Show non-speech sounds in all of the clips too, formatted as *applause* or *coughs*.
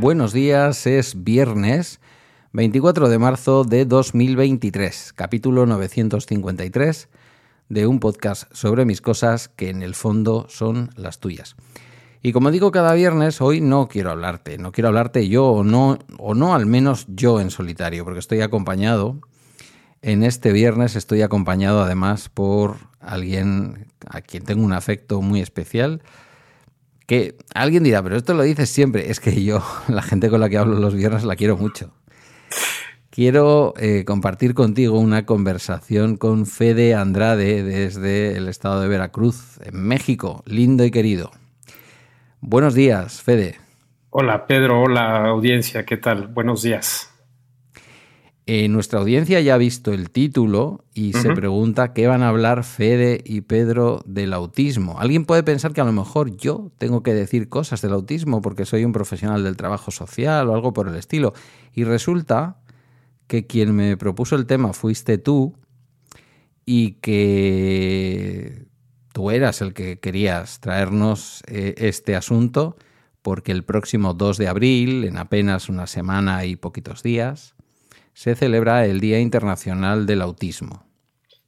Buenos días, es viernes 24 de marzo de 2023, capítulo 953 de un podcast sobre mis cosas que en el fondo son las tuyas. Y como digo cada viernes, hoy no quiero hablarte, no quiero hablarte yo o no, o no al menos yo en solitario, porque estoy acompañado, en este viernes estoy acompañado además por alguien a quien tengo un afecto muy especial, que alguien dirá, pero esto lo dices siempre, es que yo, *laughs* la gente con la que hablo los viernes la quiero mucho. Quiero eh, compartir contigo una conversación con Fede Andrade desde el estado de Veracruz, en México, lindo y querido. Buenos días, Fede. Hola, Pedro. Hola, audiencia. ¿Qué tal? Buenos días. Eh, nuestra audiencia ya ha visto el título y se pregunta qué van a hablar Fede y Pedro del autismo. Alguien puede pensar que a lo mejor yo tengo que decir cosas del autismo porque soy un profesional del trabajo social o algo por el estilo. Y resulta que quien me propuso el tema fuiste tú y que tú eras el que querías traernos eh, este asunto porque el próximo 2 de abril, en apenas una semana y poquitos días, se celebra el Día Internacional del Autismo.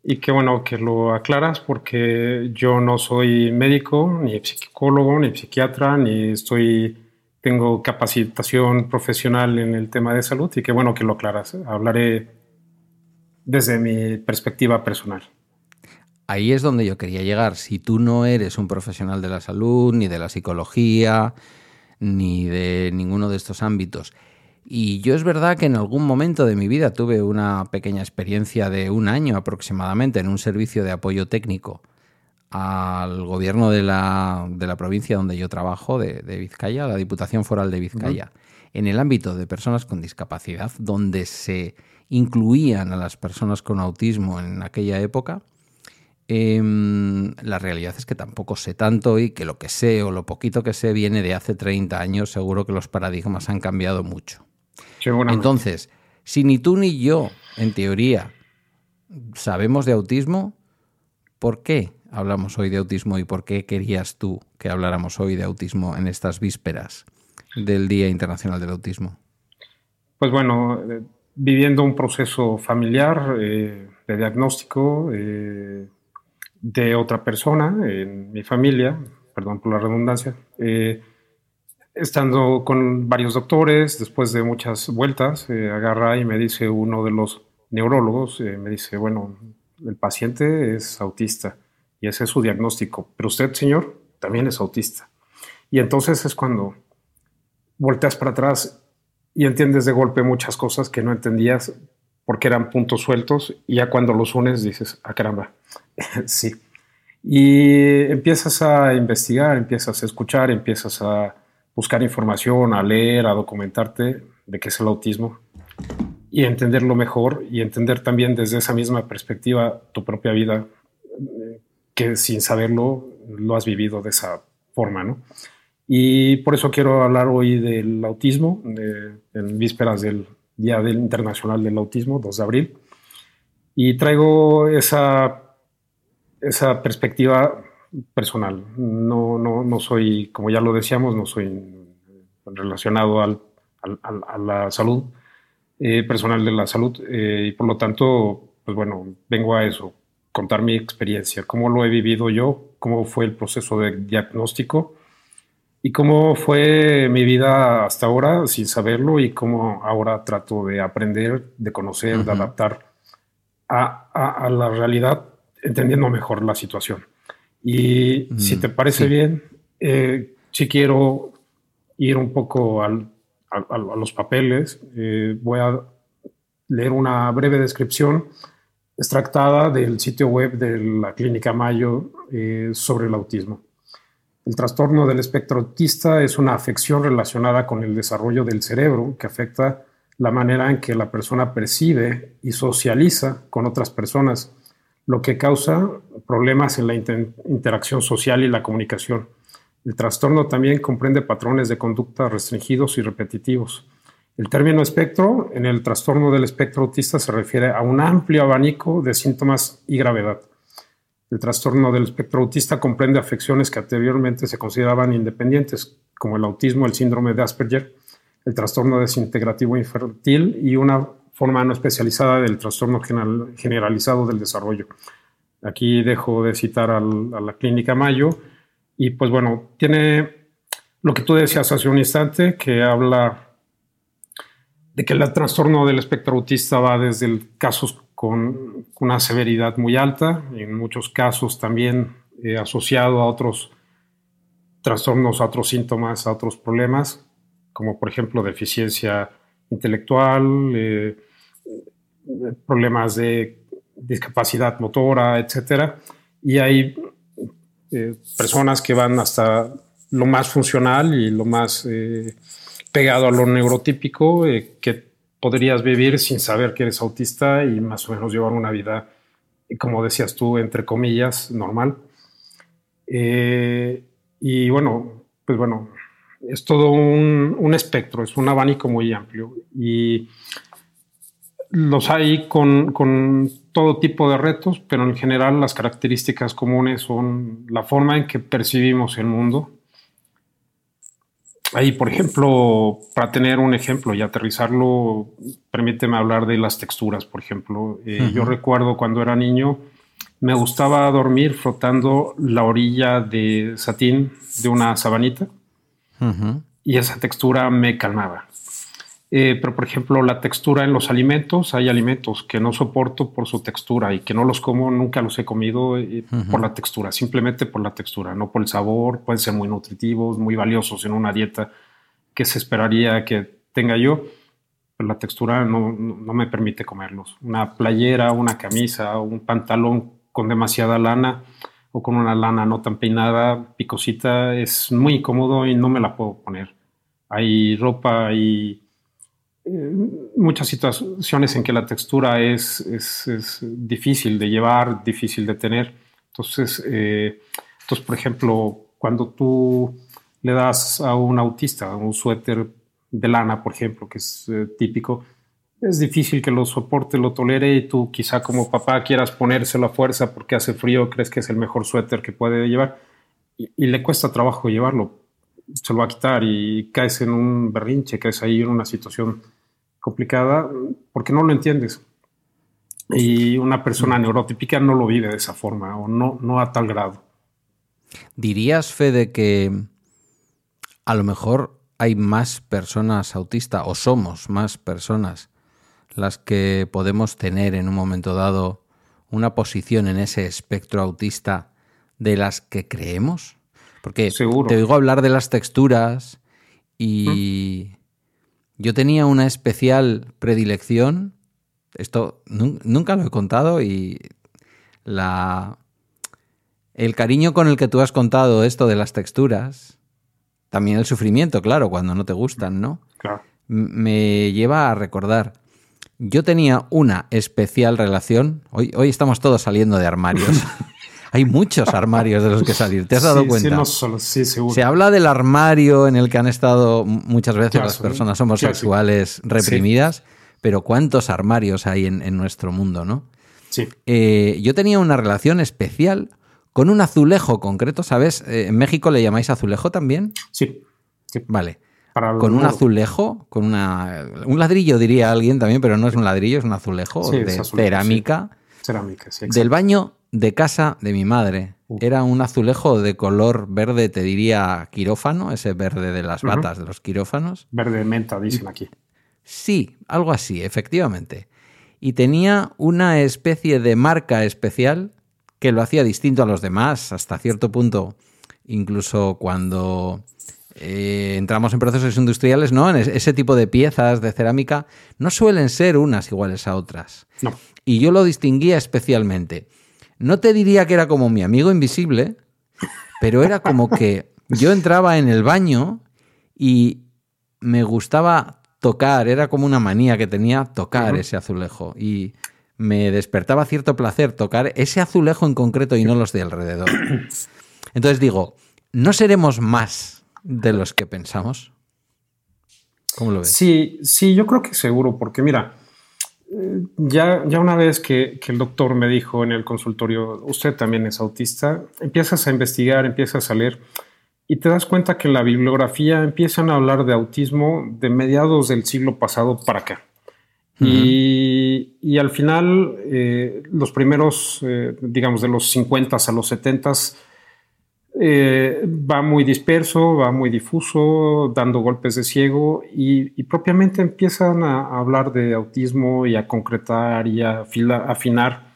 Y qué bueno que lo aclaras porque yo no soy médico, ni psicólogo, ni psiquiatra, ni estoy tengo capacitación profesional en el tema de salud y qué bueno que lo aclaras. Hablaré desde mi perspectiva personal. Ahí es donde yo quería llegar. Si tú no eres un profesional de la salud, ni de la psicología, ni de ninguno de estos ámbitos, y yo es verdad que en algún momento de mi vida tuve una pequeña experiencia de un año aproximadamente en un servicio de apoyo técnico al gobierno de la, de la provincia donde yo trabajo, de, Vizcaya, la Diputación Foral de Vizcaya, en el ámbito de personas con discapacidad, donde se incluían a las personas con autismo en aquella época, em, la realidad es que tampoco sé tanto y que lo que sé o lo poquito que sé viene de hace 30 años, seguro que los paradigmas han cambiado mucho. Entonces, si ni tú ni yo, en teoría, sabemos de autismo, ¿por qué hablamos hoy de autismo y por qué querías tú que habláramos hoy de autismo en estas vísperas del Día Internacional del Autismo? Pues bueno, eh, viviendo un proceso familiar eh, de diagnóstico eh, de otra persona en mi familia, perdón por la redundancia, estando con varios doctores, después de muchas vueltas, agarra y me dice uno de los neurólogos, me dice, bueno, el paciente es autista y ese es su diagnóstico. Pero usted, señor, también es autista. Y entonces es cuando volteas para atrás y entiendes de golpe muchas cosas que no entendías porque eran puntos sueltos y ya cuando los unes dices, ah caramba, *laughs* sí. Y empiezas a investigar, empiezas a escuchar, empiezas a buscar información, a leer, a documentarte de qué es el autismo y entenderlo mejor y entender también desde esa misma perspectiva tu propia vida, que sin saberlo lo has vivido de esa forma, ¿no? Y por eso quiero hablar hoy del autismo, en vísperas del Día del Internacional del Autismo, 2 de abril. Y traigo esa, esa perspectiva personal. No, no, no soy, como ya lo decíamos, no soy relacionado al, a la salud, eh, personal de la salud, eh, y por lo tanto, pues bueno, vengo a eso, contar mi experiencia, cómo lo he vivido yo, cómo fue el proceso de diagnóstico y cómo fue mi vida hasta ahora sin saberlo y cómo ahora trato de aprender, de conocer, de adaptar a, la realidad, entendiendo mejor la situación. Y si te parece bien, eh, si quiero ir un poco a, los papeles, eh, voy a leer una breve descripción extractada del sitio web de la Clínica Mayo eh, sobre el autismo. El trastorno del espectro autista es una afección relacionada con el desarrollo del cerebro que afecta la manera en que la persona percibe y socializa con otras personas, lo que causa problemas en la interacción social y la comunicación. El trastorno también comprende patrones de conducta restringidos y repetitivos. El término espectro en el trastorno del espectro autista se refiere a un amplio abanico de síntomas y gravedad. El trastorno del espectro autista comprende afecciones que anteriormente se consideraban independientes, como el autismo, el síndrome de Asperger, el trastorno desintegrativo infantil y una forma no especializada del trastorno generalizado del desarrollo. Aquí dejo de citar a la clínica Mayo y pues bueno, tiene lo que tú decías hace un instante, que habla de que el trastorno del espectro autista va desde casos con una severidad muy alta, en muchos casos también eh, asociado a otros trastornos, a otros síntomas, a otros problemas, como por ejemplo deficiencia intelectual, eh, problemas de discapacidad motora, etc. Y hay eh, personas que van hasta lo más funcional y lo más pegado a lo neurotípico que podrías vivir sin saber que eres autista y más o menos llevar una vida, como decías tú, entre comillas, normal. y bueno, pues bueno, es todo un, espectro, es un abanico muy amplio y los hay con, con, todo tipo de retos, pero en general las características comunes son la forma en que percibimos el mundo. Ahí, por ejemplo, para tener un ejemplo y aterrizarlo, permíteme hablar de las texturas, por ejemplo. Eh, yo recuerdo cuando era niño, me gustaba dormir frotando la orilla de satín de una sabanita y esa textura me calmaba. Eh, pero, por ejemplo, la textura en los alimentos, hay alimentos que no soporto por su textura y que no los como, nunca los he comido eh, por la textura, simplemente por la textura, no por el sabor, pueden ser muy nutritivos, muy valiosos en una dieta que se esperaría que tenga yo, pero la textura no, no me permite comerlos. Una playera, una camisa, un pantalón con demasiada lana, o con una lana no tan peinada, picosita, es muy incómodo y no me la puedo poner. Hay ropa y eh, muchas situaciones en que la textura es, es, difícil de llevar, difícil de tener. Entonces, eh, entonces, por ejemplo, cuando tú le das a un autista un suéter de lana, por ejemplo, que es eh, típico, es difícil que lo soporte, lo tolere y tú quizá como papá quieras ponérselo a fuerza porque hace frío, crees que es el mejor suéter que puede llevar y, le cuesta trabajo llevarlo, se lo va a quitar y caes en un berrinche, caes ahí en una situación complicada porque no lo entiendes. Y una persona mm. neurotípica no lo vive de esa forma o no, no a tal grado. ¿Dirías, Fede, que a lo mejor hay más personas autistas o somos más personas las que podemos tener en un momento dado una posición en ese espectro autista de las que creemos? Porque te oigo hablar de las texturas y yo tenía una especial predilección, esto nunca lo he contado y la el cariño con el que tú has contado esto de las texturas, también el sufrimiento, claro, cuando no te gustan, ¿no? Claro. Me lleva a recordar yo tenía una especial relación. Hoy, hoy estamos todos saliendo de armarios. *laughs* Hay muchos armarios de los que salir. ¿Te has dado cuenta? Sí, no solo, sí, seguro. Se habla del armario en el que han estado muchas veces las personas homosexuales reprimidas, pero ¿cuántos armarios hay en, nuestro mundo, no? Sí. Eh, yo tenía una relación especial con un azulejo concreto, ¿sabes? Eh, ¿En México le llamáis azulejo también? Sí. sí. Vale con un azulejo, con una, un ladrillo diría alguien también, pero no es un ladrillo, es un azulejo de cerámica. Cerámica, sí. Del baño de casa de mi madre. Era un azulejo de color verde, te diría quirófano, ese verde de las batas de los quirófanos. Verde menta, dicen aquí. Sí, algo así, efectivamente. Y tenía una especie de marca especial que lo hacía distinto a los demás, hasta cierto punto, incluso cuando eh, entramos en procesos industriales, ¿no? En ese tipo de piezas de cerámica no suelen ser unas iguales a otras. No. Y yo lo distinguía especialmente. No te diría que era como mi amigo invisible, pero era como que yo entraba en el baño y me gustaba tocar, era como una manía que tenía tocar ese azulejo y me despertaba cierto placer tocar ese azulejo en concreto y no los de alrededor. *coughs* Entonces digo, ¿no seremos más de los que pensamos? ¿Cómo lo ves? Sí, sí, yo creo que seguro, porque mira, ya, ya una vez que, el doctor me dijo en el consultorio, usted también es autista, empiezas a investigar, empiezas a leer y te das cuenta que en la bibliografía empiezan a hablar de autismo de mediados del siglo pasado para acá. y, al final, eh, los primeros, eh, digamos, de los 50 a los 70 eh, va muy disperso, va muy difuso, dando golpes de ciego y, propiamente empiezan a, hablar de autismo y a concretar y a afinar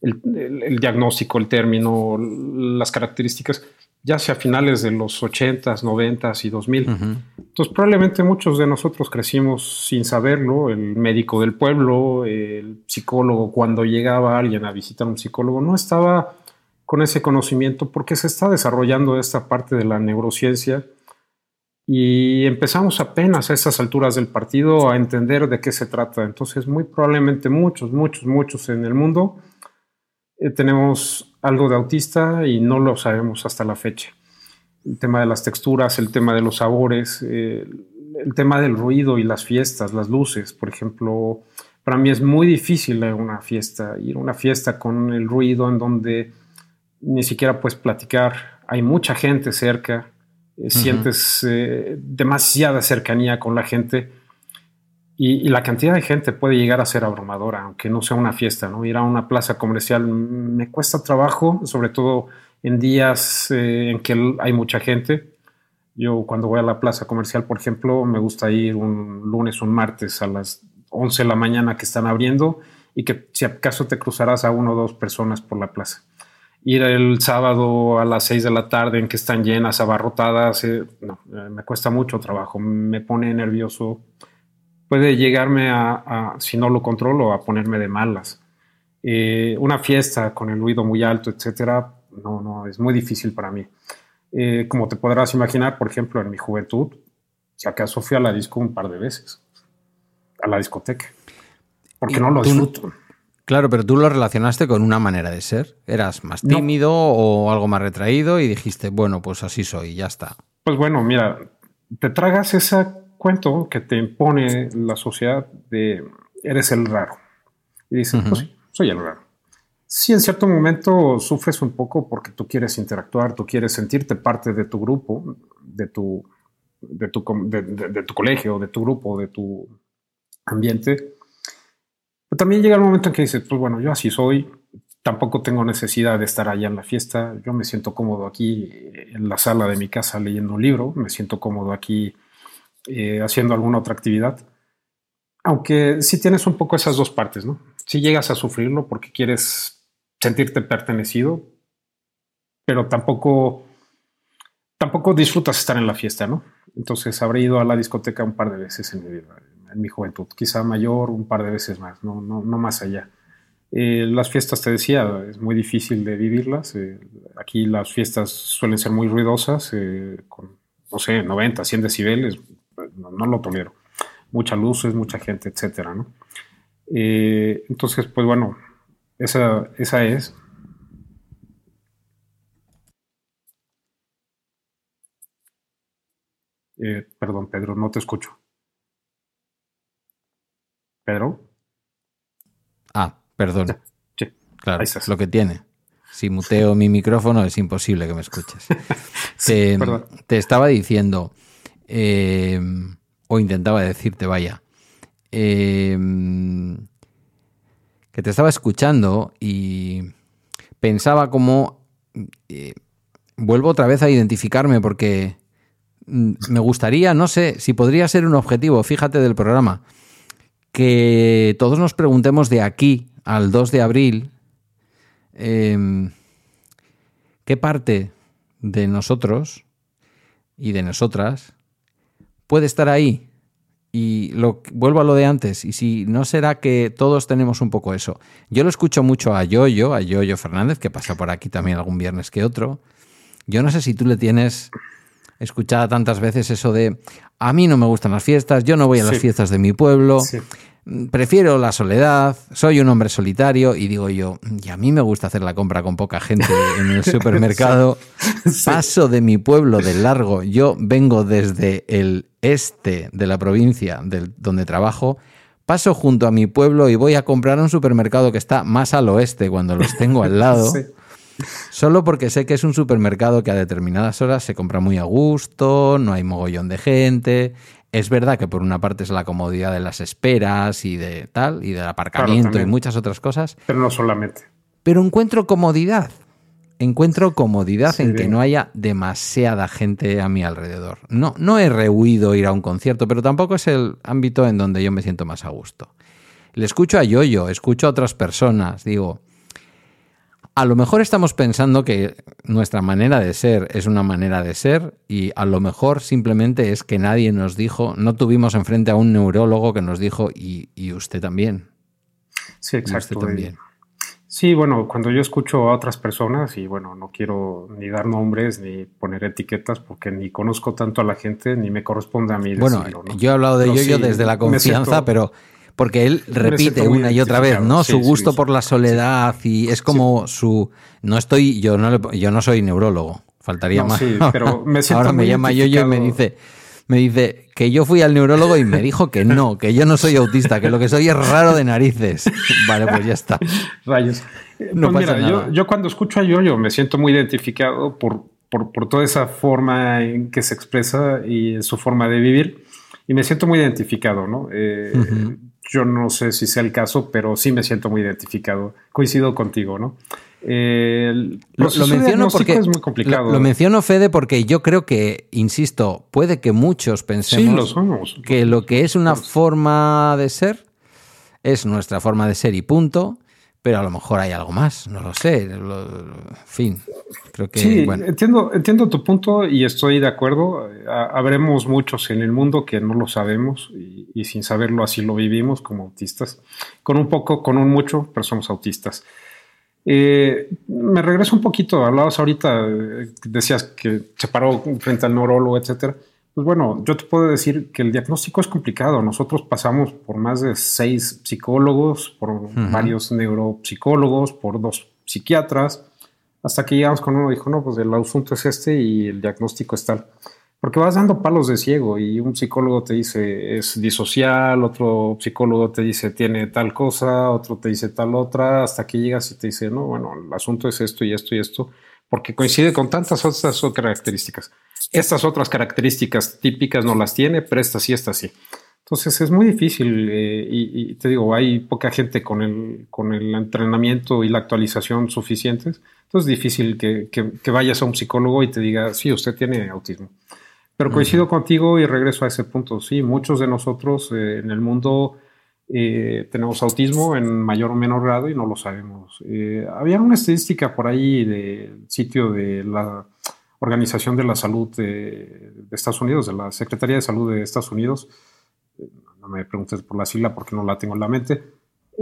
el, diagnóstico, el término, las características, ya sea a finales de los 80s, 90s y 2000. Entonces probablemente muchos de nosotros crecimos sin saberlo, el médico del pueblo, el psicólogo, cuando llegaba alguien a visitar a un psicólogo, no estaba con ese conocimiento porque se está desarrollando esta parte de la neurociencia y empezamos apenas a estas alturas del partido a entender de qué se trata. Entonces, muy probablemente muchos, muchos, muchos en el mundo eh, tenemos algo de autista y no lo sabemos hasta la fecha. El tema de las texturas, el tema de los sabores, eh, el tema del ruido y las fiestas, las luces, por ejemplo. Para mí es muy difícil ir una fiesta, ir a una fiesta con el ruido en donde ni siquiera puedes platicar, hay mucha gente cerca, eh, sientes eh, demasiada cercanía con la gente y, la cantidad de gente puede llegar a ser abrumadora, aunque no sea una fiesta, ¿no? Ir a una plaza comercial me cuesta trabajo, sobre todo en días eh, en que hay mucha gente. Yo cuando voy a la plaza comercial, por ejemplo, me gusta ir un lunes o un martes a las 11 de la mañana que están abriendo y que si acaso te cruzarás a uno o dos personas por la plaza ir el sábado a las 6 de la tarde en que están llenas, abarrotadas, eh, no, eh, me cuesta mucho trabajo, me pone nervioso. Puede llegarme a, si no lo controlo, a ponerme de malas. Eh, una fiesta con el ruido muy alto, etcétera, no, no, es muy difícil para mí. como te podrás imaginar, por ejemplo, en mi juventud, si acaso fui a la disco un par de veces, a la discoteca, porque no lo disfruto. Claro, pero tú lo relacionaste con una manera de ser. Eras más tímido o algo más retraído y dijiste, bueno, pues así soy, ya está. Pues bueno, mira, te tragas ese cuento que te impone la sociedad de eres el raro. Y dices, pues sí, soy el raro. Sí, en cierto momento sufres un poco porque tú quieres interactuar, tú quieres sentirte parte de tu grupo, de tu, de tu, de tu colegio, de tu grupo, de tu ambiente también llega el momento en que dices, pues bueno, yo así soy, tampoco tengo necesidad de estar allá en la fiesta, yo me siento cómodo aquí en la sala de mi casa leyendo un libro, me siento cómodo aquí eh, haciendo alguna otra actividad. Aunque sí tienes un poco esas dos partes, ¿no? Si llegas a sufrirlo porque quieres sentirte pertenecido, pero tampoco, tampoco disfrutas estar en la fiesta, ¿no? Entonces habré ido a la discoteca un par de veces en mi vida en mi juventud, quizá mayor un par de veces más, no, no, no más allá. Eh, las fiestas, te decía, es muy difícil de vivirlas. Eh, aquí las fiestas suelen ser muy ruidosas, eh, con, no sé, 90, 100 decibeles, no, lo tolero. Muchas luces, mucha gente, etcétera, ¿no? entonces, pues bueno, esa, esa es. perdón, Pedro, no te escucho. Pedro. Ah, perdón. *laughs* Sí, claro, es lo que tiene. Si muteo mi micrófono es imposible que me escuches. *laughs* te, estaba diciendo, em, o intentaba decirte, vaya, em, que te estaba escuchando y pensaba como... Eh, vuelvo otra vez a identificarme porque mm, me gustaría, no sé, si podría ser un objetivo, fíjate del programa que todos nos preguntemos de aquí al 2 de abril em, qué parte de nosotros y de nosotras puede estar ahí. Y lo, vuelvo a lo de antes, y si no será que todos tenemos un poco eso. Yo lo escucho mucho a Yoyo, a Yoyo Fernández, que pasa por aquí también algún viernes que otro. Yo no sé si tú le tienes escuchada tantas veces eso de, a mí no me gustan las fiestas, yo no voy a las fiestas de mi pueblo. Prefiero la soledad, soy un hombre solitario y digo yo, y a mí me gusta hacer la compra con poca gente en el *laughs* supermercado. Paso de mi pueblo de largo, yo vengo desde el este de la provincia del, donde trabajo, paso junto a mi pueblo y voy a comprar a un supermercado que está más al oeste cuando los tengo al *laughs* lado. Solo porque sé que es un supermercado que a determinadas horas se compra muy a gusto, no hay mogollón de gente. Es verdad que por una parte es la comodidad de las esperas y de tal, y del aparcamiento y muchas otras cosas. Pero no solamente. Pero encuentro comodidad. Encuentro comodidad en que no haya demasiada gente a mi alrededor. No, no he rehuido ir a un concierto, pero tampoco es el ámbito en donde yo me siento más a gusto. Le escucho a Yoyo, escucho a otras personas, digo, a lo mejor estamos pensando que nuestra manera de ser es una manera de ser y a lo mejor simplemente es que nadie nos dijo, no tuvimos enfrente a un neurólogo que nos dijo y, usted también. Sí, exacto. también. Sí, bueno, cuando yo escucho a otras personas y bueno, no quiero ni dar nombres ni poner etiquetas porque ni conozco tanto a la gente ni me corresponde a mí. Bueno, yo he hablado de yo desde la confianza, pero porque él repite una y otra vez, ¿no? su gusto por la soledad y es como su... No estoy, yo no, yo no soy neurólogo, faltaría más. pero me siento Ahora me llama yo y me dice, me dice que yo fui al neurólogo y me dijo que no, que yo no soy autista, que lo que soy es raro de narices. *laughs* Vale, pues ya está. Rayos. No pues mira, Yo, yo, cuando escucho a Yoyo me siento muy identificado por, por, por, toda esa forma en que se expresa y su forma de vivir. Y me siento muy identificado, ¿no? Eh, yo no sé si sea el caso, pero sí me siento muy identificado. Coincido contigo, ¿no? lo, menciono porque es muy complicado. Lo, menciono Fede porque yo creo que, insisto, puede que muchos pensemos que lo que es una forma de ser es nuestra forma de ser y punto pero a lo mejor hay algo más, no lo sé. en fin, creo que. Sí, entiendo, entiendo tu punto y estoy de acuerdo. Habremos muchos en el mundo que no lo sabemos y, sin saberlo así lo vivimos como autistas. Con un poco, con un mucho, pero somos autistas. Eh, me regreso un poquito. Hablabas ahorita, eh, decías que se paró frente al neurólogo, etcétera. Pues bueno, yo te puedo decir que el diagnóstico es complicado. Nosotros pasamos por más de seis psicólogos, por varios neuropsicólogos, por dos psiquiatras, hasta que llegamos con uno y dijo, no, pues el asunto es este y el diagnóstico es tal. Porque vas dando palos de ciego y un psicólogo te dice es disocial, otro psicólogo te dice tiene tal cosa, otro te dice tal otra, hasta que llegas y te dice, no, bueno, el asunto es esto y esto y esto, porque coincide con tantas otras características. Estas otras características típicas no las tiene, pero estas sí, estas sí. Entonces es muy difícil eh, y, te digo, hay poca gente con el, con el entrenamiento y la actualización suficientes. Entonces es difícil que, que, vayas a un psicólogo y te diga, sí, usted tiene autismo. Pero coincido contigo y regreso a ese punto. Sí, muchos de nosotros eh, en el mundo eh, tenemos autismo en mayor o menor grado y no lo sabemos. había una estadística por ahí del sitio de la Organización de la Salud de, Estados Unidos, de la Secretaría de Salud de Estados Unidos, eh, no me preguntes por la sigla porque no la tengo en la mente,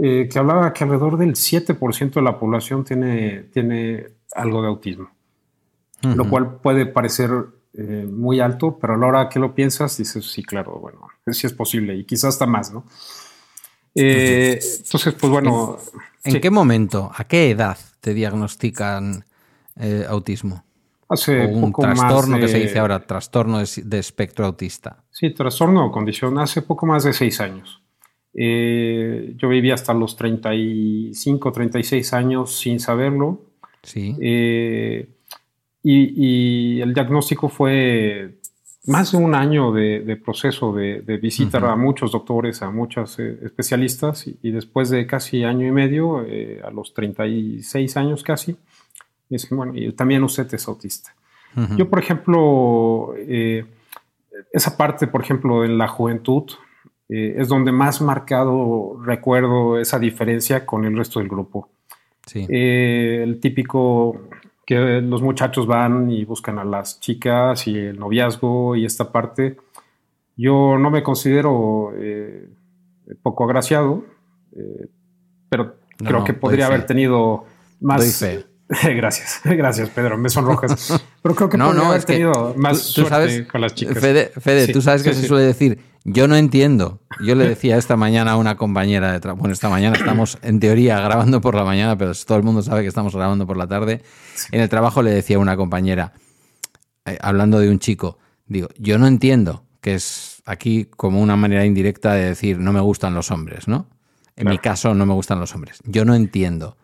eh, que hablaba que alrededor del 7% de la población tiene, tiene algo de autismo, lo cual puede parecer eh, muy alto, pero a la hora que lo piensas dices, sí, claro, bueno, sí es posible y quizás hasta más, ¿no? entonces, pues bueno. ¿En, qué momento, a qué edad te diagnostican autismo? Hace un trastorno que se dice ahora, trastorno de, espectro autista. Sí, trastorno o condición, hace poco más de seis años. Eh, yo viví hasta los 35, 36 años sin saberlo. Sí. Eh, y, el diagnóstico fue más de un año de, proceso de, visitar a muchos doctores, a muchos eh, especialistas, y, después de casi año y medio, a los 36 años casi, bueno, y también usted es autista. Yo, por ejemplo, eh, esa parte, por ejemplo, en la juventud, eh, es donde más marcado recuerdo esa diferencia con el resto del grupo. Sí. Eh, el típico que los muchachos van y buscan a las chicas y el noviazgo y esta parte. Yo no me considero poco agraciado, pero creo que podría haber tenido más, *laughs* gracias, gracias, Pedro. Me sonrojas. *laughs* Pero creo que no, no, haber tenido más suerte con las chicas. Fede, tú sabes que se suele decir, yo no entiendo. Yo le decía esta mañana a una compañera de trabajo, bueno, esta mañana estamos en teoría grabando por la mañana, pero todo el mundo sabe que estamos grabando por la tarde. En el trabajo le decía a una compañera, eh, hablando de un chico, digo, yo no entiendo, que es aquí como una manera indirecta de decir, no me gustan los hombres, ¿no? En mi caso no me gustan los hombres. Yo no entiendo.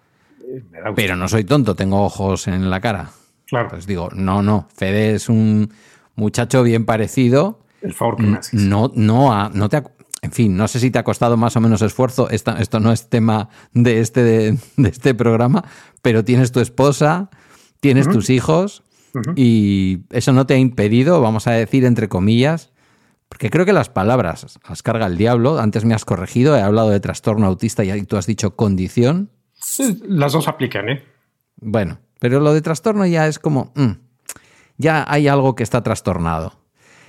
Pero no soy tonto, tengo ojos en la cara. Claro. Pues digo, no, no, Fede es un muchacho bien parecido. El favor que me haces. No, no, no te en fin, no sé si te ha costado más o menos esfuerzo. esto no es tema de este, de, este programa, pero tienes tu esposa, tienes tus hijos y eso no te ha impedido, vamos a decir entre comillas, porque creo que las palabras las carga el diablo. Antes me has corregido, he hablado de trastorno autista y tú has dicho condición. Las dos aplican, ¿eh? Bueno, pero lo de trastorno ya es como, mm, ya hay algo que está trastornado.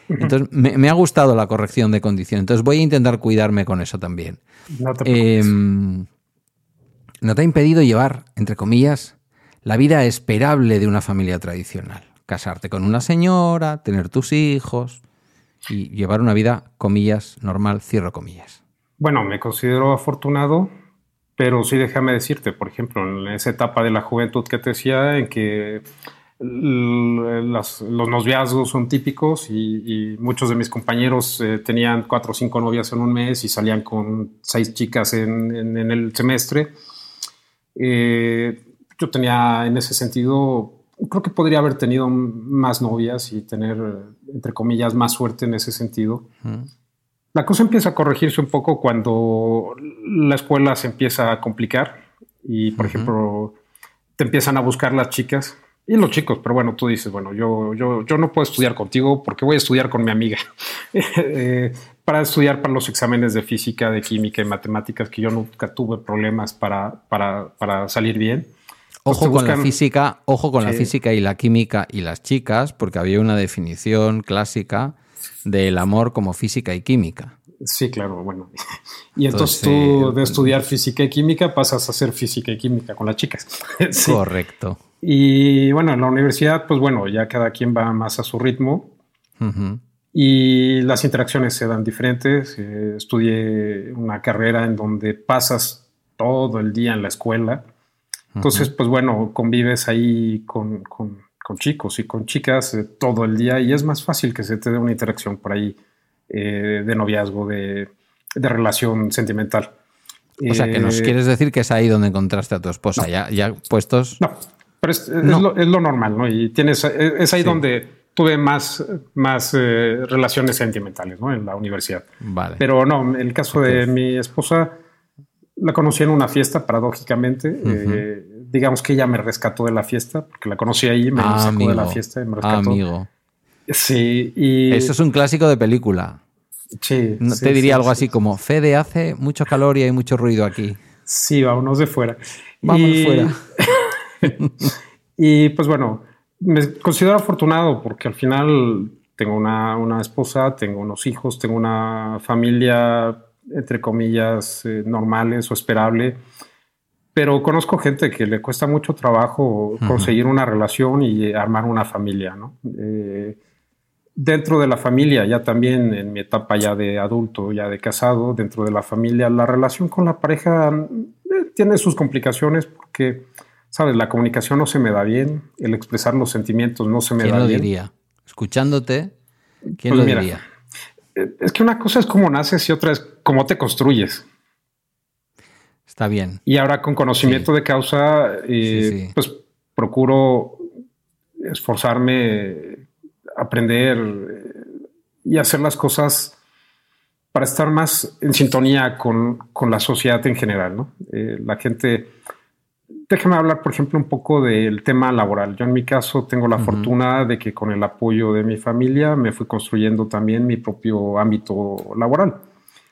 Entonces, me, ha gustado la corrección de condición. Entonces, voy a intentar cuidarme con eso también. No te, em, no te ha impedido llevar, entre comillas, la vida esperable de una familia tradicional. Casarte con una señora, tener tus hijos, y llevar una vida, comillas, normal, cierro comillas. Bueno, me considero afortunado, pero sí déjame decirte, por ejemplo, en esa etapa de la juventud que te decía, en que los noviazgos son típicos y, muchos de mis compañeros eh, tenían cuatro o cinco novias en un mes y salían con seis chicas en, el semestre. Eh, yo tenía en ese sentido creo que podría haber tenido más novias y tener, entre comillas, más suerte en ese sentido. La cosa empieza a corregirse un poco cuando la escuela se empieza a complicar y, por ejemplo, te empiezan a buscar las chicas y los chicos, pero bueno, tú dices, bueno, yo, yo, yo no puedo estudiar contigo porque voy a estudiar con mi amiga. *laughs* Eh, para estudiar para los exámenes de física, de química y matemáticas, que yo nunca tuve problemas para, para, para salir bien. Ojo con la física, ojo con la física y la química y las chicas, porque había una definición clásica del amor como física y química. Sí, claro, bueno. *laughs* Y entonces, tú de estudiar física y química pasas a hacer física y química con las chicas. *laughs* Correcto. Y bueno, en la universidad, pues bueno, ya cada quien va más a su ritmo. Y las interacciones se dan diferentes. Eh, estudié una carrera en donde pasas todo el día en la escuela entonces, pues bueno, convives ahí con, chicos y con chicas eh, todo el día y es más fácil que se te dé una interacción por ahí eh, de noviazgo, de, relación sentimental. O sea, que nos eh, quieres decir que es ahí donde encontraste a tu esposa, ya, ya puestos. No, pero es, lo, normal, ¿no? Y tienes, es ahí donde tuve más, más relaciones sentimentales, ¿no? En la universidad. Vale. Pero no, el caso de mi esposa la conocí en una fiesta, paradójicamente. Eh, digamos que ella me rescató de la fiesta, porque la conocí ahí, me ah, sacó de la fiesta y me rescató. amigo. Sí, y... Eso es un clásico de película. Sí. No, te diría algo así como, Fede, hace mucho calor y hay mucho ruido aquí. Sí, vámonos de fuera. Vamos de fuera. *laughs* y pues bueno, me considero afortunado porque al final tengo una, una esposa, tengo unos hijos, tengo una familia entre comillas, eh, normales o esperable. Pero conozco gente que le cuesta mucho trabajo conseguir una relación y armar una familia, ¿no? Eh, dentro de la familia, ya también en mi etapa ya de adulto, ya de casado, dentro de la familia, la relación con la pareja eh, tiene sus complicaciones porque, ¿sabes? La comunicación no se me da bien, el expresar los sentimientos no se me da bien. ¿Quién lo diría? Escuchándote, ¿quién pues lo diría? es que una cosa es cómo naces y otra es cómo te construyes. Está bien. Y ahora con conocimiento de causa, eh, pues procuro esforzarme, aprender eh, y hacer las cosas para estar más en sintonía con, la sociedad en general. ¿no? Eh, la gente déjame hablar, por ejemplo, un poco del tema laboral. Yo en mi caso tengo la fortuna de que con el apoyo de mi familia me fui construyendo también mi propio ámbito laboral.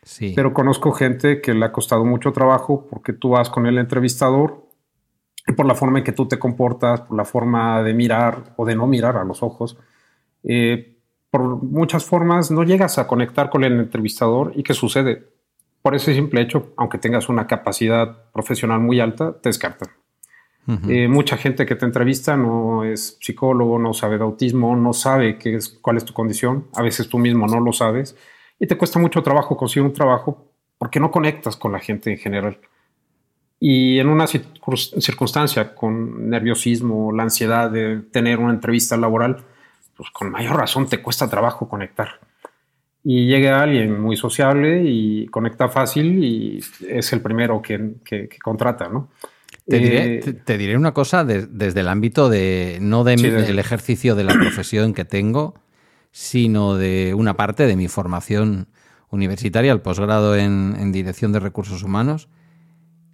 Sí. Pero conozco gente que le ha costado mucho trabajo porque tú vas con el entrevistador y por la forma en que tú te comportas, por la forma de mirar o de no mirar a los ojos, eh, por muchas formas no llegas a conectar con el entrevistador y ¿qué sucede? Por ese simple hecho, aunque tengas una capacidad profesional muy alta, te descartan. Eh, mucha gente que te entrevista no es psicólogo, no sabe de autismo, no sabe qué es, cuál es tu condición. A veces tú mismo no lo sabes y te cuesta mucho trabajo conseguir un trabajo porque no conectas con la gente en general. Y en una circunstancia con nerviosismo, la ansiedad de tener una entrevista laboral, pues con mayor razón te cuesta trabajo conectar. Y llega alguien muy sociable y conecta fácil y es el primero que, que contrata, ¿no? Eh, te diré, una cosa desde el ámbito de, no de del ejercicio de la profesión que tengo, sino de una parte de mi formación universitaria, el posgrado en, dirección de recursos humanos.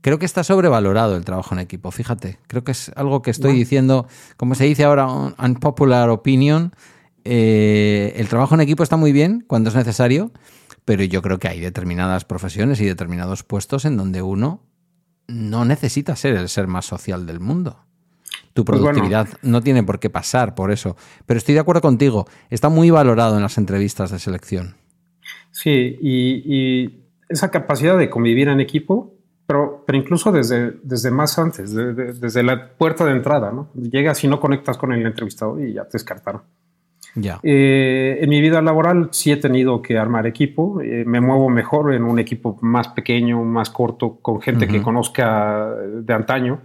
Creo que está sobrevalorado el trabajo en equipo, fíjate. Creo que es algo que estoy diciendo, como se dice ahora, unpopular opinion. Eh, el trabajo en equipo está muy bien cuando es necesario, pero yo creo que hay determinadas profesiones y determinados puestos en donde uno no necesitas ser el ser más social del mundo. Tu pues productividad no tiene por qué pasar por eso. Pero estoy de acuerdo contigo, está muy valorado en las entrevistas de selección. Sí, y, esa capacidad de convivir en equipo, pero, pero incluso desde, desde más antes, desde la puerta de entrada, ¿no? Llegas y no conectas con el entrevistado y ya te descartaron. Ya. Eh, en mi vida laboral sí he tenido que armar equipo. Eh, me muevo mejor en un equipo más pequeño, más corto, con gente que conozca de antaño,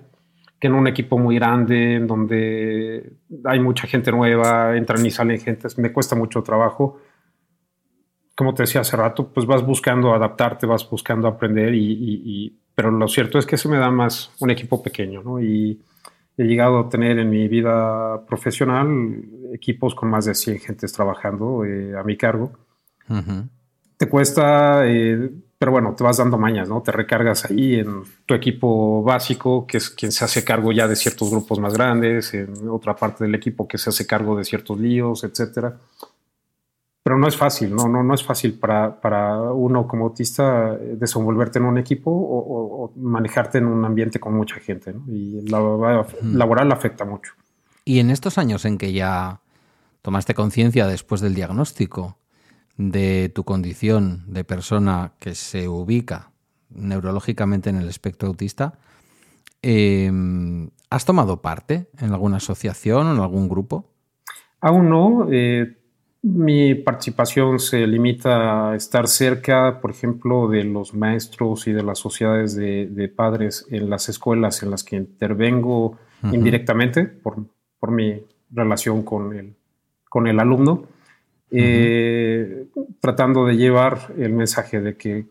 en un equipo muy grande, en donde hay mucha gente nueva, entran y salen gente. Me cuesta mucho trabajo. Como te decía hace rato, pues vas buscando adaptarte, vas buscando aprender, y, pero lo cierto es que se me da más un equipo pequeño, ¿no? Y, he llegado a tener en mi vida profesional equipos con más de 100 gentes trabajando eh, a mi cargo. Te cuesta, eh, pero bueno, te vas dando mañas, ¿no? Te recargas ahí en tu equipo básico, que es quien se hace cargo ya de ciertos grupos más grandes, en otra parte del equipo que se hace cargo de ciertos líos, etcétera pero no es fácil, no, no, no es fácil para, para uno como autista eh, desenvolverte en un equipo o, manejarte en un ambiente con mucha gente, ¿no? Y la, mm. laboral afecta mucho. Y en estos años en que ya tomaste conciencia después del diagnóstico de tu condición de persona que se ubica neurológicamente en el espectro autista, em, ¿has tomado parte en alguna asociación o en algún grupo? Aún no. Eh, mi participación se limita a estar cerca, por ejemplo, de los maestros y de las sociedades de, padres en las escuelas en las que intervengo indirectamente por, por, mi relación con el, con el alumno, eh, tratando de llevar el mensaje de que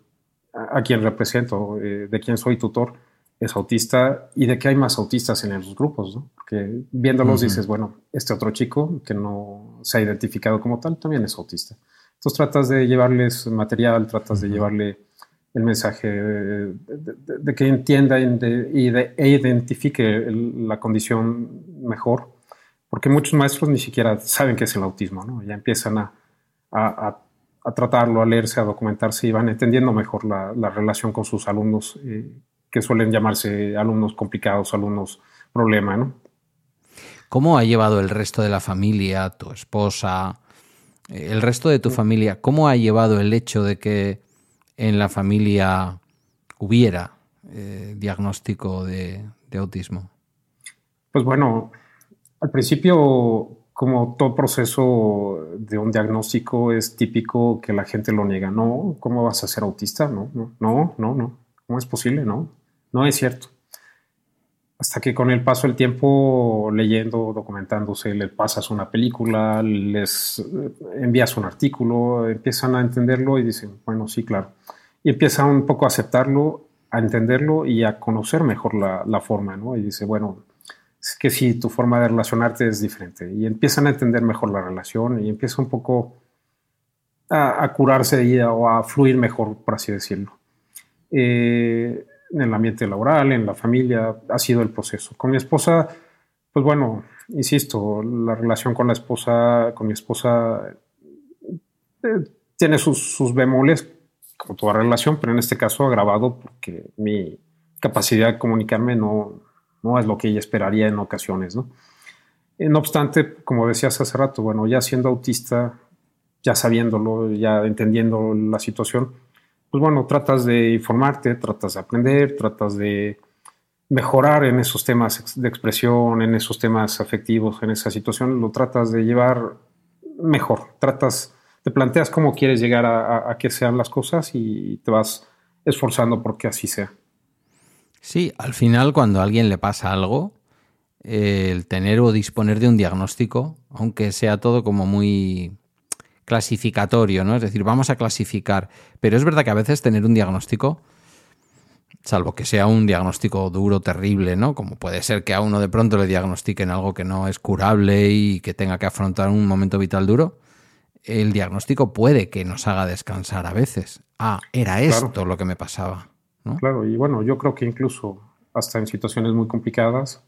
a, quien represento, eh, de quien soy tutor, es autista y de que hay más autistas en los grupos, ¿no? Porque viéndolos dices, bueno, este otro chico que no se ha identificado como tal también es autista. Entonces tratas de llevarles material, tratas de llevarle el mensaje de, que entienda y de, e identifique la condición mejor, porque muchos maestros ni siquiera saben qué es el autismo, ¿no? Ya empiezan a, a, a, tratarlo, a leerse, a documentarse y van entendiendo mejor la, la relación con sus alumnos. Eh, que suelen llamarse alumnos complicados, alumnos problema, ¿no? ¿Cómo ha llevado el resto de la familia, tu esposa, el resto de tu familia, cómo ha llevado el hecho de que en la familia hubiera eh, diagnóstico de, autismo? Pues bueno, al principio, como todo proceso de un diagnóstico, es típico que la gente lo niega. No, ¿cómo vas a ser autista? No, no, no, no, no. ¿Cómo es posible? No. No es cierto. Hasta que con el paso del tiempo, leyendo, documentándose, le pasas una película, les eh, envías un artículo, empiezan a entenderlo y dicen, bueno, sí, claro. Y empiezan un poco a aceptarlo, a entenderlo y a conocer mejor la, forma, ¿no? Y dice, bueno, es que sí, tu forma de relacionarte es diferente. Y empiezan a entender mejor la relación y empieza un poco a, curarse y o a fluir mejor, por así decirlo. Eh, en el ambiente laboral, en la familia, ha sido el proceso. Con mi esposa, pues bueno, insisto, la relación con la esposa, con mi esposa, eh, tiene sus, sus, bemoles, como toda relación, pero en este caso agravado porque mi capacidad de comunicarme no, no es lo que ella esperaría en ocasiones, ¿no? No obstante, como decías hace rato, bueno, ya siendo autista, ya sabiéndolo, ya entendiendo la situación, pues bueno, tratas de informarte, tratas de aprender, tratas de mejorar en esos temas de expresión, en esos temas afectivos, en esa situación, lo tratas de llevar mejor. Tratas, te planteas cómo quieres llegar a, que sean las cosas y te vas esforzando porque así sea. Sí, al final cuando a alguien le pasa algo, el tener o disponer de un diagnóstico, aunque sea todo como muy clasificatorio, ¿no? Es decir, vamos a clasificar. Pero es verdad que a veces tener un diagnóstico, salvo que sea un diagnóstico duro, terrible, ¿no? Como puede ser que a uno de pronto le diagnostiquen algo que no es curable y que tenga que afrontar un momento vital duro, el diagnóstico puede que nos haga descansar a veces. Ah, era esto lo que me pasaba. ¿No? Claro, y bueno, yo creo que incluso hasta en situaciones muy complicadas,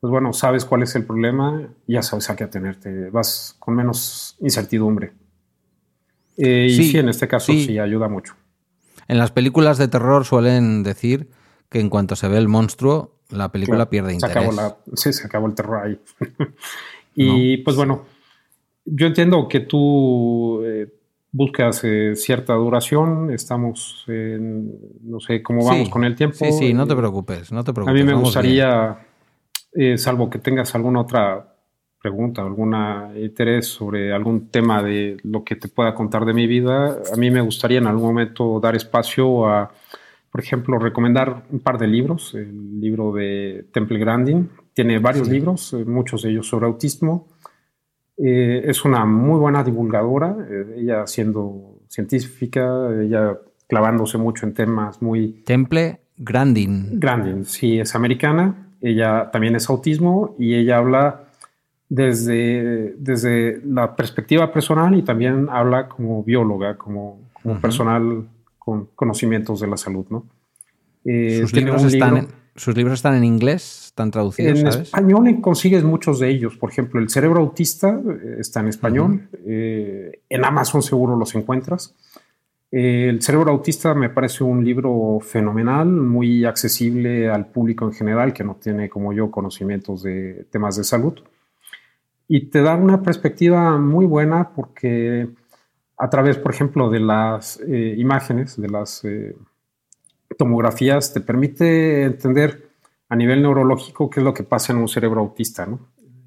pues bueno, sabes cuál es el problema y ya sabes a qué atenerte, vas con menos incertidumbre. Eh, y sí, en este caso sí. ayuda mucho. En las películas de terror suelen decir que en cuanto se ve el monstruo, la película pierde interés. Sí, se acabó el terror ahí. *laughs* y pues bueno, yo entiendo que tú eh, buscas eh, cierta duración, estamos en, no sé cómo vamos con el tiempo. Sí, sí, no te preocupes, no te preocupes. A mí me gustaría, salvo que tengas alguna otra pregunta, algún interés sobre algún tema de lo que te pueda contar de mi vida, a mí me gustaría en algún momento dar espacio a, por ejemplo, recomendar un par de libros. El libro de Temple Grandin tiene varios libros, eh, muchos de ellos sobre autismo. Eh, es una muy buena divulgadora, eh, ella siendo científica, ella clavándose mucho en temas muy... Temple Grandin. Grandin, sí, es americana. Ella también es autismo y ella habla desde, desde la perspectiva personal y también habla como bióloga, como, personal con conocimientos de la salud, ¿no? Eh, ¿Sus, libros están en, ¿Sus libros están en inglés? ¿Están traducidos? En español consigues muchos de ellos. Por ejemplo, El cerebro autista eh, está en español. Eh, en Amazon seguro los encuentras. el cerebro autista me parece un libro fenomenal, muy accesible al público en general que no tiene como yo conocimientos de temas de salud y te da una perspectiva muy buena porque a través, por ejemplo, de las eh, imágenes, de las eh, tomografías, te permite entender a nivel neurológico qué es lo que pasa en un cerebro autista, ¿no?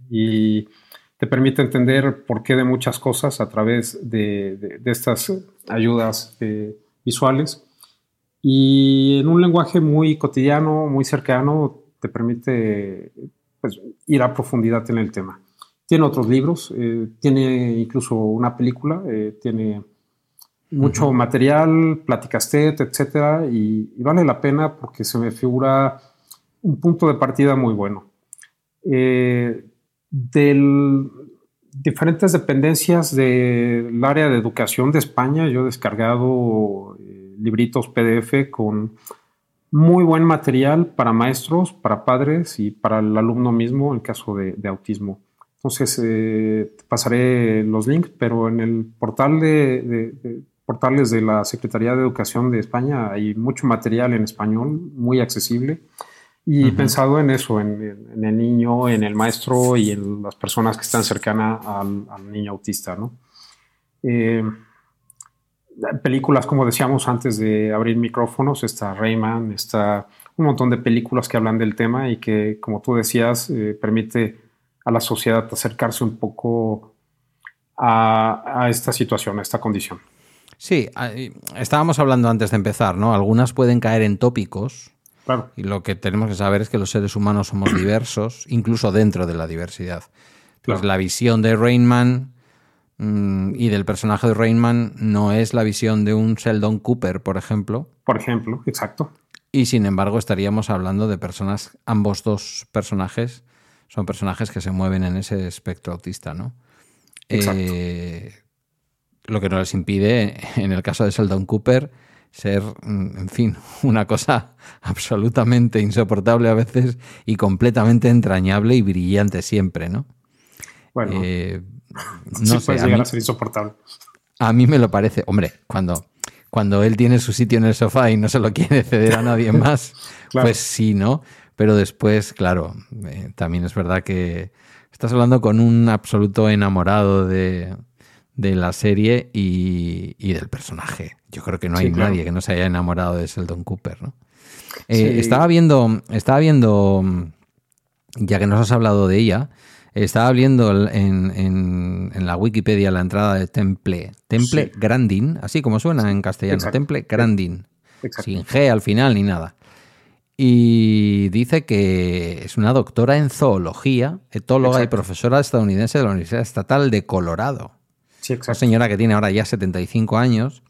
Y te permite entender por qué de muchas cosas a través de, estas ayudas eh, visuales. Y en un lenguaje muy cotidiano, muy cercano, te permite pues, ir a profundidad en el tema. Tiene otros libros, eh, tiene incluso una película, eh, tiene mucho material, pláticas TED, etcétera, y, vale la pena porque se me figura un punto de partida muy bueno. Eh, de diferentes dependencias del área de educación de España, yo he descargado libritos PDF con muy buen material para maestros, para padres y para el alumno mismo en caso de autismo. Entonces, eh, te pasaré los links, pero en el portal de, portales de la Secretaría de Educación de España hay mucho material en español, muy accesible. Y pensado en eso, en, el niño, en el maestro y en las personas que están cercanas al, niño autista, ¿no? Eh, películas, como decíamos antes de abrir micrófonos, está Rayman, está un montón de películas que hablan del tema y que, como tú decías, eh, permite a la sociedad acercarse un poco a, esta situación, a esta condición. Sí, estábamos hablando antes de empezar, ¿no? Algunas pueden caer en tópicos. Claro. Y lo que tenemos que saber es que los seres humanos somos *clears throat* diversos, incluso dentro de la diversidad. Pues la visión de Rainman mm, y del personaje de Rainman no es la visión de un Sheldon Cooper, por ejemplo. Por ejemplo, exacto. Y sin embargo, estaríamos hablando de personas, ambos dos personajes, son personajes que se mueven en ese espectro autista, ¿no? Eh, lo que no les impide, en el caso de Sheldon Cooper, ser, mm, en fin, *laughs* una cosa absolutamente insoportable a veces y completamente entrañable y brillante siempre, ¿no? Bueno, eh, no sé, puede llegar a, ser insoportable. A mí me lo parece, hombre, cuando, cuando él tiene su sitio en el sofá y no se lo quiere ceder a nadie *laughs* más, pues sí, ¿no? Pero después, claro, eh, también es verdad que estás hablando con un absoluto enamorado de, la serie y, del personaje. Yo creo que no hay nadie que no se haya enamorado de Sheldon Cooper, ¿no? Eh, estaba viendo, estaba viendo, ya que nos has hablado de ella, estaba viendo en, la Wikipedia la entrada de Temple, Temple Grandin, así como suena en castellano, Temple Grandin, sin G al final ni nada. Y dice que es una doctora en zoología, etóloga y profesora estadounidense de la Universidad Estatal de Colorado. Sí, Una señora que tiene ahora ya 75 años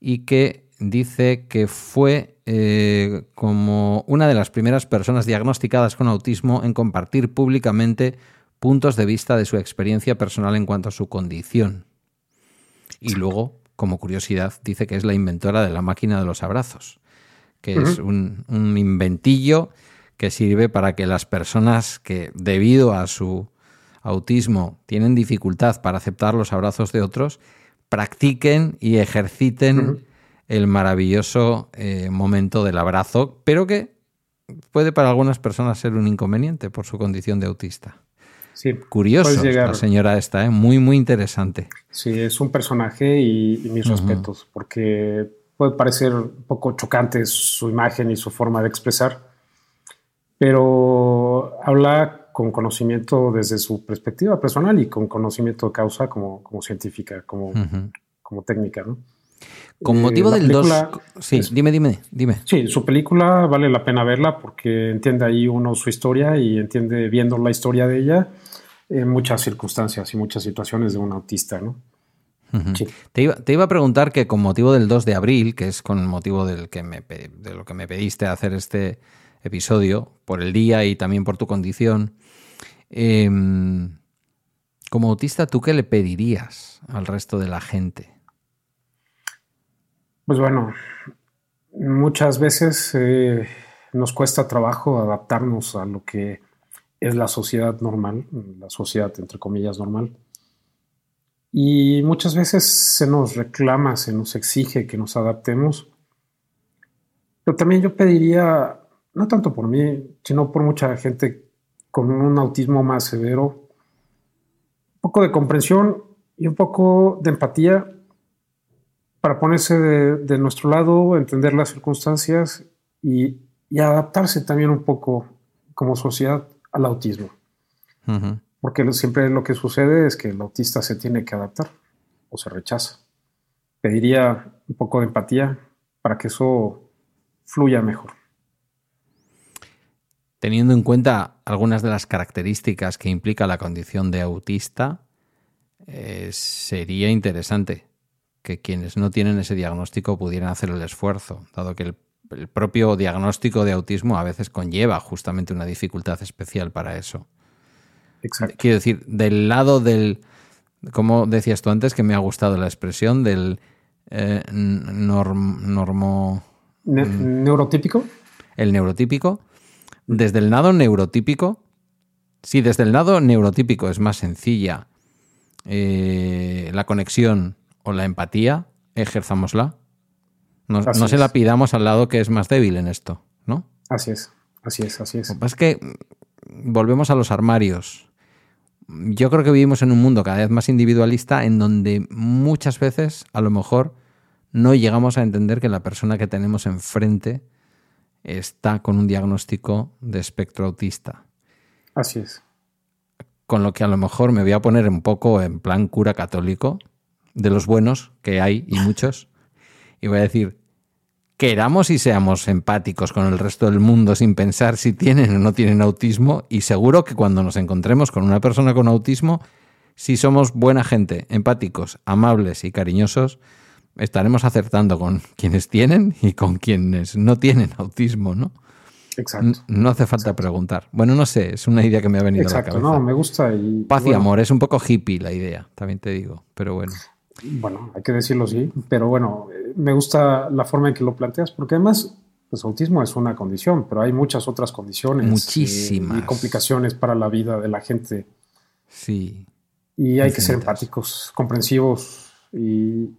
y que dice que fue eh, como una de las primeras personas diagnosticadas con autismo en compartir públicamente puntos de vista de su experiencia personal en cuanto a su condición. Y luego, como curiosidad, dice que es la inventora de la máquina de los abrazos, que es un, un inventillo que sirve para que las personas que, debido a su autismo, tienen dificultad para aceptar los abrazos de otros, practiquen y ejerciten el maravilloso eh, momento del abrazo, pero que puede para algunas personas ser un inconveniente por su condición de autista. Sí, Curioso la señora esta, ¿eh? muy, muy interesante. Sí, es un personaje y, mis respetos, porque puede parecer un poco chocante su imagen y su forma de expresar, pero habla con conocimiento desde su perspectiva personal y con conocimiento de causa como, como científica, como, como técnica, ¿no? Con eh, motivo del 2. Sí, dime, dime, dime. Sí, su película vale la pena verla porque entiende ahí uno su historia y entiende viendo la historia de ella en muchas circunstancias y muchas situaciones de un autista, ¿no? te, iba, a preguntar que con motivo del 2 de abril, que es con motivo del que me, de lo que me pediste hacer este episodio, por el día y también por tu condición, em, como autista, ¿tú qué le pedirías al resto de la gente? Pues bueno, muchas veces eh, nos cuesta trabajo adaptarnos a lo que es la sociedad normal, la sociedad entre comillas normal. Y muchas veces se nos reclama, se nos exige que nos adaptemos. Pero también yo pediría, no tanto por mí, sino por mucha gente con un autismo más severo, un poco de comprensión y un poco de empatía para ponerse de, nuestro lado, entender las circunstancias y, adaptarse también un poco como sociedad al autismo. Porque siempre lo que sucede es que el autista se tiene que adaptar o se rechaza. Pediría un poco de empatía para que eso fluya mejor. Teniendo en cuenta algunas de las características que implica la condición de autista, eh, sería interesante que quienes no tienen ese diagnóstico pudieran hacer el esfuerzo, dado que el, propio diagnóstico de autismo a veces conlleva justamente una dificultad especial para eso. Exacto. Quiero decir, del lado del, como decías tú antes, que me ha gustado la expresión del eh, normo... ¿Neurotípico? El neurotípico. Desde el lado neurotípico, sí, desde el lado neurotípico es más sencilla eh, la conexión o la empatía, ejerzámosla. No, se la pidamos al lado que es más débil en esto, ¿no? Así es, así es, así es. es que volvemos a los armarios. Yo creo que vivimos en un mundo cada vez más individualista en donde muchas veces a lo mejor no llegamos a entender que la persona que tenemos enfrente está con un diagnóstico de espectro autista. Así es. Con lo que a lo mejor me voy a poner un poco en plan cura católico de los buenos, que hay y muchos, y voy a decir, queramos y seamos empáticos con el resto del mundo sin pensar si tienen o no tienen autismo, y seguro que cuando nos encontremos con una persona con autismo, si somos buena gente, empáticos, amables y cariñosos, estaremos acertando con quienes tienen y con quienes no tienen autismo, ¿no? Exacto. No hace falta preguntar. Bueno, no sé, es una idea que me ha venido a la cabeza. no, me gusta. Y, Paz y amor, es un poco hippie la idea, también te digo, pero bueno. Bueno, hay que decirlo sí, pero bueno, me gusta la forma en que lo planteas, porque además, pues autismo es una condición, pero hay muchas otras condiciones. Muchísimas. y complicaciones para la vida de la gente. Sí. Y hay que ser empáticos, comprensivos y,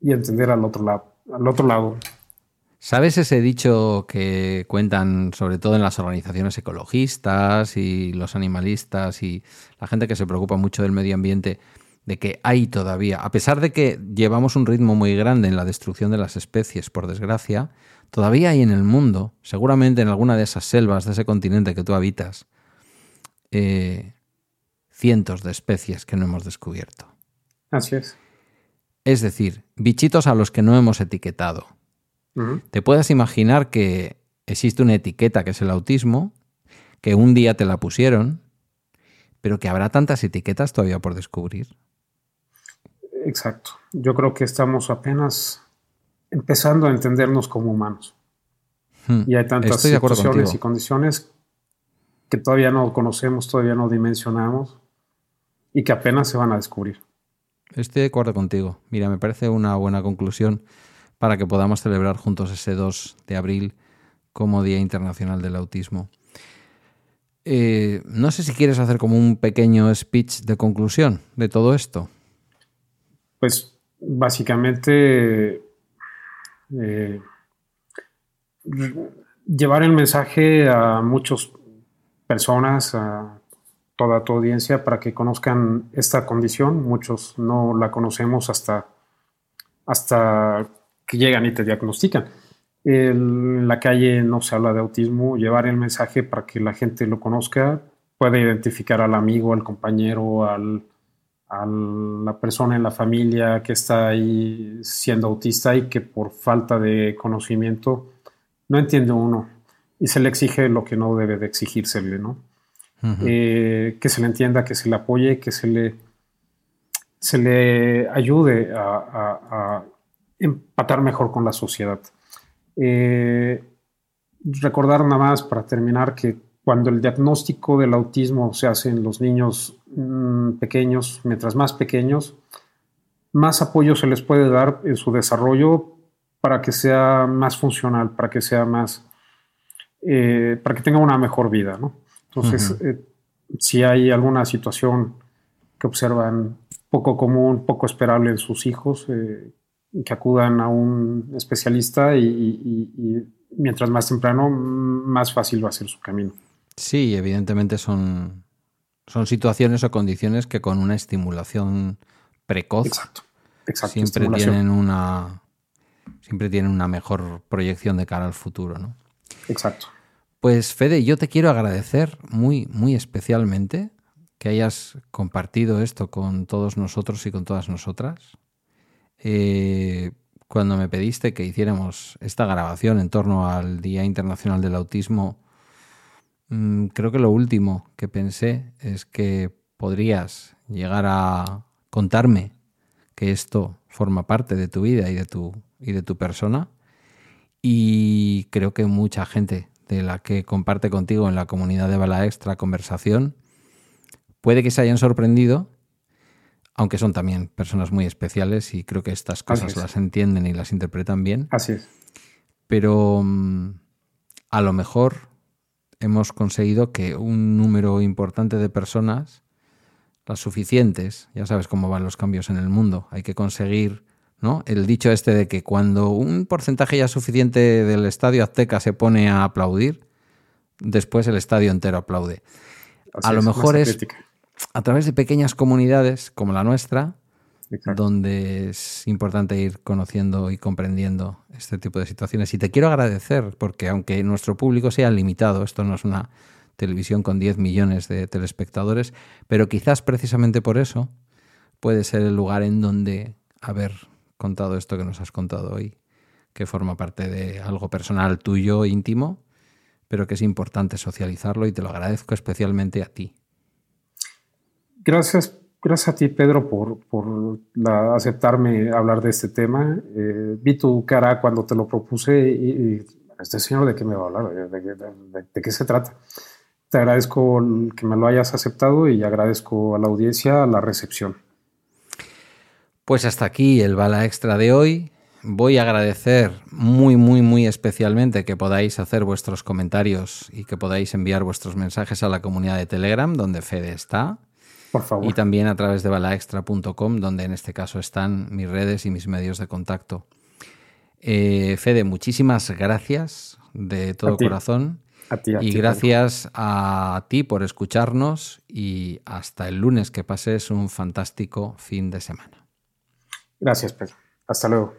entender al otro lado. Al otro lado. ¿Sabes ese dicho que cuentan sobre todo en las organizaciones ecologistas y los animalistas y la gente que se preocupa mucho del medio ambiente? de que hay todavía, a pesar de que llevamos un ritmo muy grande en la destrucción de las especies, por desgracia, Todavía hay en el mundo, seguramente en alguna de esas selvas de ese continente que tú habitas, eh, cientos de especies que no hemos descubierto. Así es. Es decir, bichitos a los que no hemos etiquetado. Te puedes imaginar que existe una etiqueta que es el autismo, que un día te la pusieron, pero que habrá tantas etiquetas todavía por descubrir. Exacto. Yo creo que estamos apenas empezando a entendernos como humanos. Hmm. Y hay tantas situaciones y condiciones que todavía no conocemos, todavía no dimensionamos y que apenas se van a descubrir. Estoy de acuerdo contigo. Mira, me parece una buena conclusión para que podamos celebrar juntos ese 2 de abril como Día Internacional del Autismo. Eh, no sé si quieres hacer como un pequeño speech de conclusión de todo esto. Pues básicamente eh, llevar el mensaje a muchas personas, a toda tu audiencia, para que conozcan esta condición. Muchos no la conocemos hasta, hasta que llegan y te diagnostican. En la calle no se habla de autismo, llevar el mensaje para que la gente lo conozca, puede identificar al amigo, al compañero, al, a la persona en la familia que está ahí siendo autista y que por falta de conocimiento no entiende uno y se le exige lo que no debe de exigírsele, ¿no? Eh, que se le entienda, que se le apoye, que se le, se le ayude a empatar mejor con la sociedad. Eh, recordar nada más para terminar que cuando el diagnóstico del autismo se hace en los niños mm, pequeños, mientras más pequeños, más apoyo se les puede dar en su desarrollo para que sea más funcional, para que sea más, eh, para que tenga una mejor vida, Entonces, eh, si hay alguna situación que observan poco común, poco esperable en sus hijos, que acudan a un especialista y, mientras más temprano, más fácil va a ser su camino. Sí, evidentemente son, son situaciones o condiciones que con una estimulación precoz siempre tienen una siempre tienen una mejor proyección de cara al futuro, ¿no? Exacto. Pues Fede, yo te quiero agradecer muy, muy especialmente que hayas compartido esto con todos nosotros y con todas nosotras. Eh, cuando me pediste que hiciéramos esta grabación en torno al Día Internacional del Autismo, mm, creo que lo último que pensé es que podrías llegar a contarme que esto forma parte de tu vida y de tu, y de tu persona. Y creo que mucha gente de la que comparte contigo en la comunidad de Bala Extra conversación puede que se hayan sorprendido aunque son también personas muy especiales y creo que estas cosas las entienden y las interpretan bien. Así es. Pero mm, a lo mejor hemos conseguido que un número importante de personas, las suficientes, ya sabes cómo van los cambios en el mundo, hay que conseguir, ¿no? El dicho este de que cuando un porcentaje ya suficiente del estadio azteca se pone a aplaudir, después el estadio entero aplaude. a lo mejor es a través de pequeñas comunidades como la nuestra, donde es importante ir conociendo y comprendiendo este tipo de situaciones. Y te quiero agradecer, porque aunque nuestro público sea limitado, esto no es una televisión con 10 millones de telespectadores, pero quizás precisamente por eso puede ser el lugar en donde haber contado esto que nos has contado hoy, que forma parte de algo personal tuyo, íntimo, pero que es importante socializarlo y te lo agradezco especialmente a ti. Gracias, gracias a ti, Pedro, por, por aceptarme hablar de este tema. Eh, vi tu cara cuando te lo propuse y, este señor de qué me va a hablar, de, qué se trata. Te agradezco que me lo hayas aceptado y agradezco a la audiencia la recepción. Pues hasta aquí el bala extra de hoy. Voy a agradecer muy, muy, muy especialmente que podáis hacer vuestros comentarios y que podáis enviar vuestros mensajes a la comunidad de Telegram, donde Fede está. Y también a través de balaextra.com, donde en este caso están mis redes y mis medios de contacto. Eh, Fede, muchísimas gracias de todo corazón. y gracias a ti por escucharnos y hasta el lunes que pases un fantástico fin de semana. Gracias, Pedro. Hasta luego.